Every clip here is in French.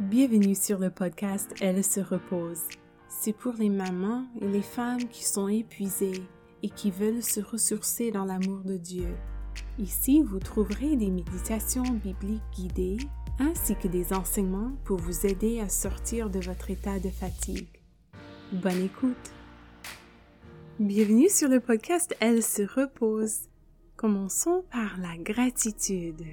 Bienvenue sur le podcast Elle se repose. C'est pour les mamans et les femmes qui sont épuisées et qui veulent se ressourcer dans l'amour de Dieu. Ici, vous trouverez des méditations bibliques guidées ainsi que des enseignements pour vous aider à sortir de votre état de fatigue. Bonne écoute. Bienvenue sur le podcast Elle se repose. Commençons par la gratitude.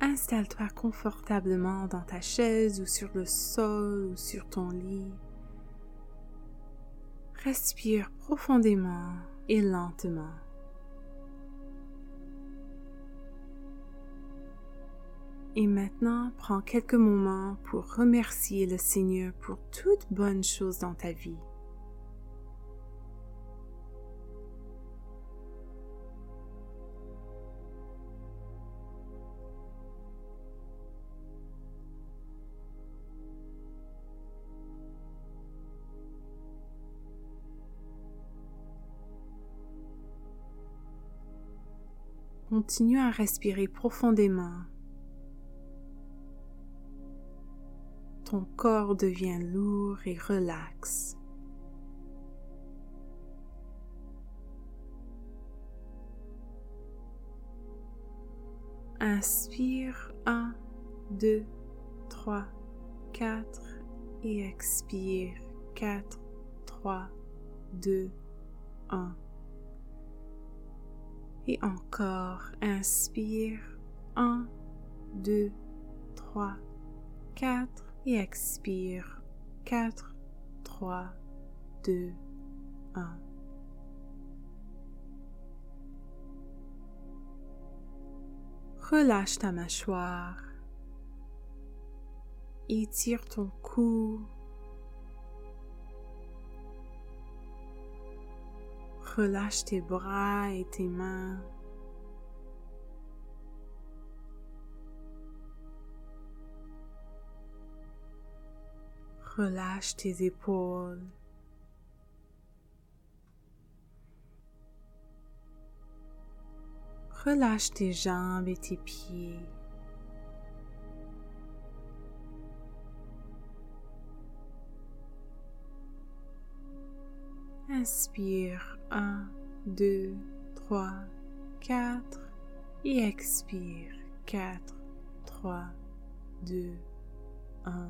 Installe-toi confortablement dans ta chaise ou sur le sol ou sur ton lit. Respire profondément et lentement. Et maintenant, prends quelques moments pour remercier le Seigneur pour toute bonne chose dans ta vie. Continue à respirer profondément. Ton corps devient lourd et relaxe. Inspire 1, 2, 3, 4 et expire 4, 3, 2, 1 et encore inspire 1, 2, 3, 4 et expire 4, 3, 2, 1. Relâche ta mâchoire. Étire ton cou Relâche tes bras et tes mains. Relâche tes épaules. Relâche tes jambes et tes pieds. Inspire 1, 2, 3, 4 et expire 4, 3, 2, 1.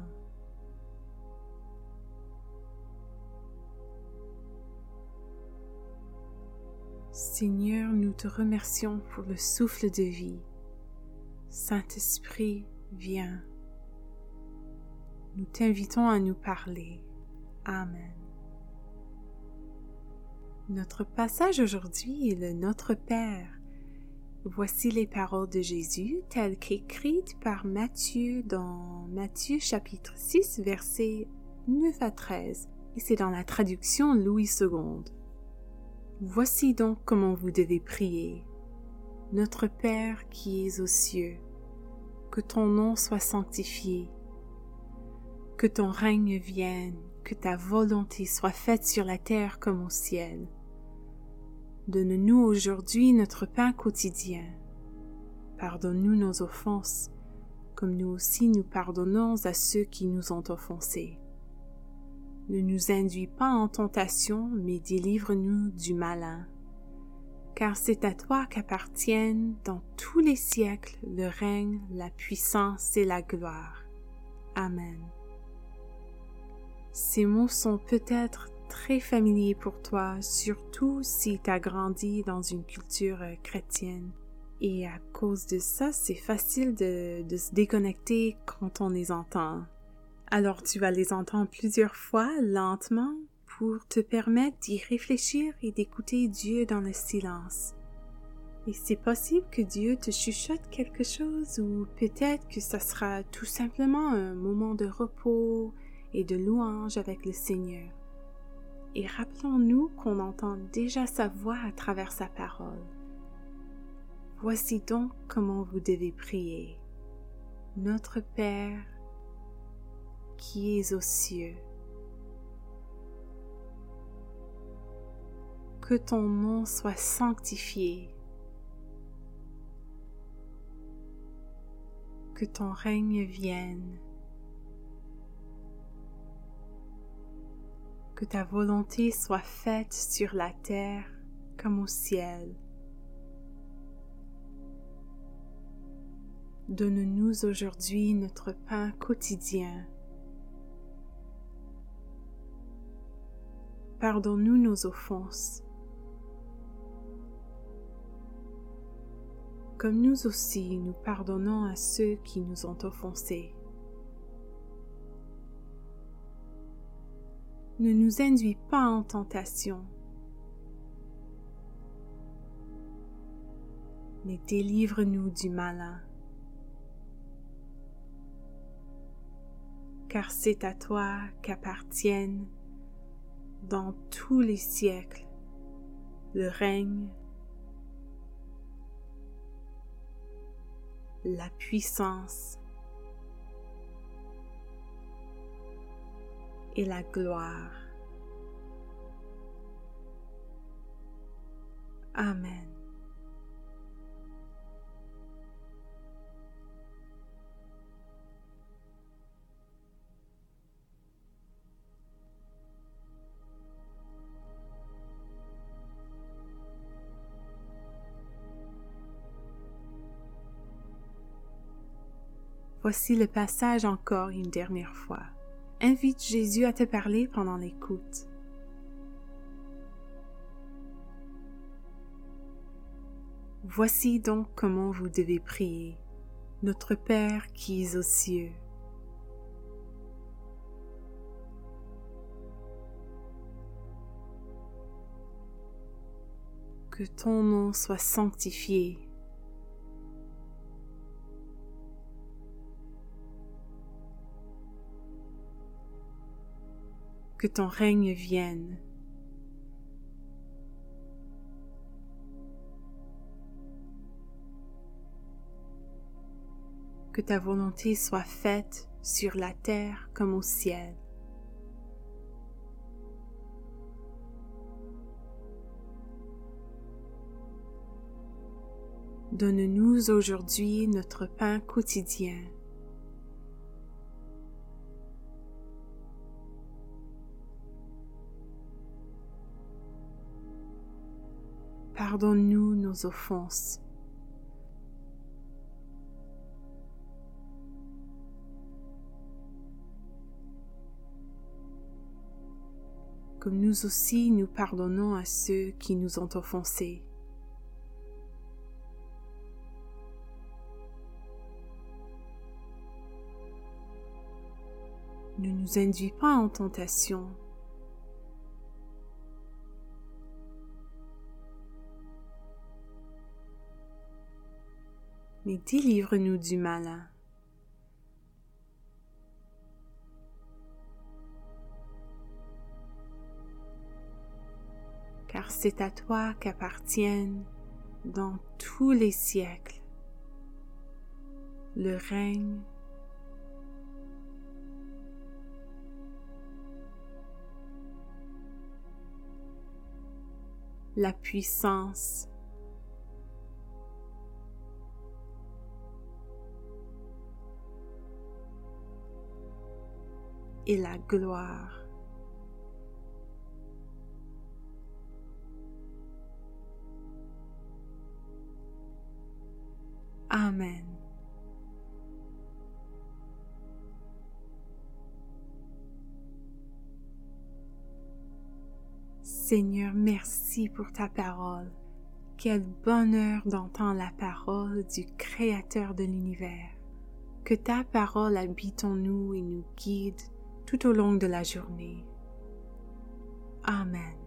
Seigneur, nous te remercions pour le souffle de vie. Saint-Esprit, viens. Nous t'invitons à nous parler. Amen. Notre passage aujourd'hui est le Notre Père. Voici les paroles de Jésus telles qu'écrites par Matthieu dans Matthieu chapitre 6 versets 9 à 13 et c'est dans la traduction Louis II. Voici donc comment vous devez prier. Notre Père qui es aux cieux, que ton nom soit sanctifié, que ton règne vienne, que ta volonté soit faite sur la terre comme au ciel. Donne-nous aujourd'hui notre pain quotidien. Pardonne-nous nos offenses, comme nous aussi nous pardonnons à ceux qui nous ont offensés. Ne nous induis pas en tentation, mais délivre-nous du malin. Car c'est à toi qu'appartiennent dans tous les siècles le règne, la puissance et la gloire. Amen. Ces mots sont peut-être très familier pour toi, surtout si tu as grandi dans une culture euh, chrétienne. Et à cause de ça, c'est facile de, de, se déconnecter quand on les entend. Alors tu vas les entendre plusieurs fois, lentement, pour te permettre d'y réfléchir et d'écouter Dieu dans le silence. Et c'est possible que Dieu te chuchote quelque chose ou peut-être que ça sera tout simplement un moment de repos et de louange avec le Seigneur et rappelons-nous qu'on entend déjà sa voix à travers sa parole. Voici donc comment vous devez prier. Notre Père qui es aux cieux, que ton nom soit sanctifié, que ton règne vienne, Que ta volonté soit faite sur la terre comme au ciel. Donne-nous aujourd'hui notre pain quotidien. Pardonne-nous nos offenses, comme nous aussi nous pardonnons à ceux qui nous ont offensés. Ne nous induis pas en tentation, mais délivre-nous du malin. Car c'est à toi qu'appartiennent dans tous les siècles le règne, la puissance et la gloire. Amen. Voici le passage encore une dernière fois. Invite Jésus à te parler pendant l'écoute. Voici donc comment vous devez prier. Notre Père qui es aux cieux. Que ton nom soit sanctifié que ton règne vienne. Que ta volonté soit faite sur la terre comme au ciel. Donne-nous aujourd'hui notre pain quotidien. Pardonne-nous nos offenses. Comme nous aussi nous pardonnons à ceux qui nous ont offensés. Ne nous induis pas en tentation, mais délivre-nous du malin. Car c'est à toi qu'appartiennent dans tous les siècles le règne, la puissance et la gloire. Amen. Seigneur, merci pour ta parole. Quel bonheur d'entendre la parole du Créateur de l'univers. Que ta parole habite en nous et nous guide tout au long de la journée. Amen.